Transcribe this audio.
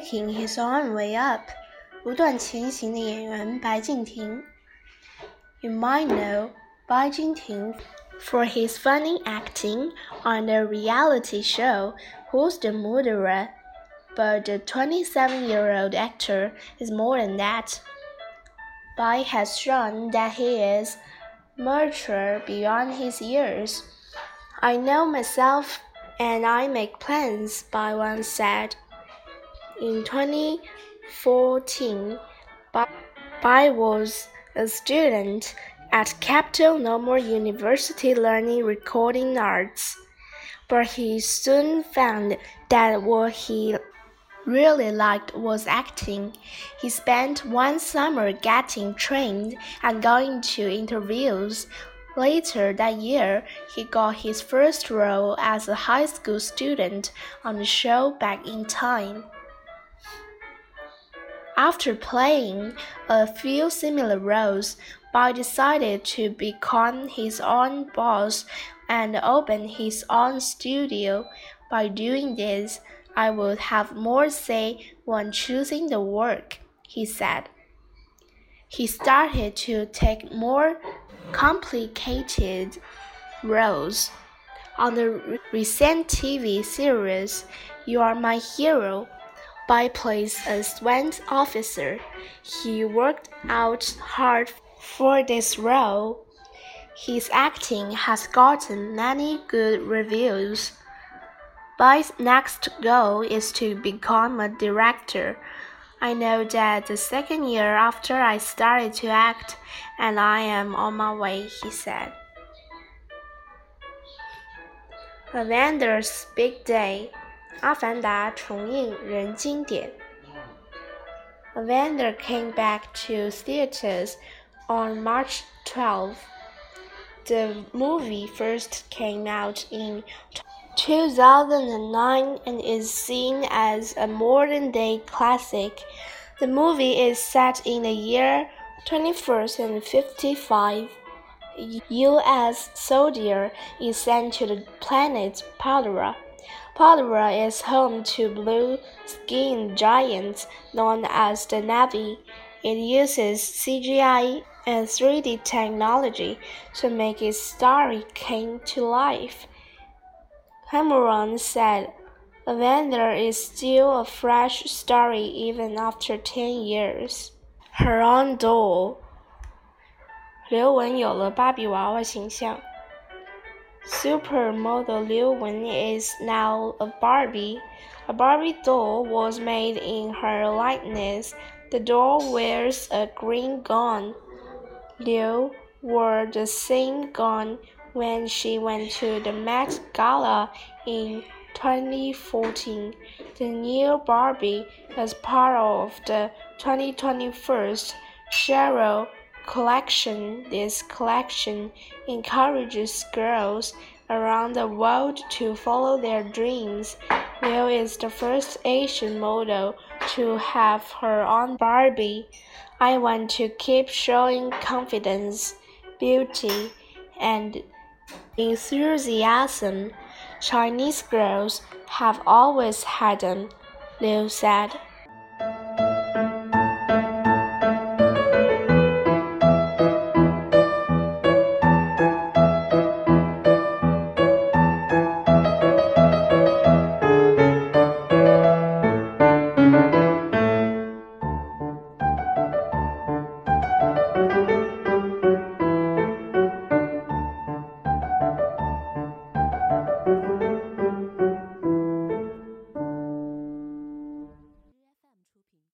making his own way up. 不断前行的演员白敬亭。You might know Bai Jingting for his funny acting on the reality show Who's the Murderer, but the 27-year-old actor is more than that. Bai has shown that he is mature beyond his years. I know myself and I make plans, Bai once said. In 2014, Bai was a student at Capital Normal University learning recording arts, but he soon found that what he really liked was acting. He spent one summer getting trained and going to interviews. Later that year, he got his first role as a high school student on the show Back in Time. After playing a few similar roles, Bai decided to become his own boss and open his own studio. By doing this, I would have more say when choosing the work, he said. He started to take more complicated roles. On the recent TV series You Are My Hero, Bai plays a sworn officer. He worked out hard for this role. His acting has gotten many good reviews. Bai's next goal is to become a director. I know that the second year after I started to act, and I am on my way, he said. Avatar's Big Day，阿凡达重映人经典。Avatar came back to theaters on March 12. The movie first came out in 2009 and is seen as a modern day classic. The movie is set in the year 2155. U.S. soldier is sent to the planet Pandora. Pandora is home to blue skinned giants known as the Na'vi. It uses CGI and 3D technology to make its story come to life. Cameron said, Avatar is still a fresh story even after 10 years. Her own doll. 刘雯有了芭比娃娃形象。Supermodel Liu Wen is now a Barbie. A Barbie doll was made in her likeness. The doll wears a green gown. Liu wore the same gown when she went to the Met Gala in 2014. The new Barbie is part of the 2021 Shero collection. This collection encourages girls around the world to follow their dreams. Liu is the first Asian model to have her own Barbie. I want to keep showing confidence, beauty, and enthusiasm. Chinese girls have always had them, Liu said.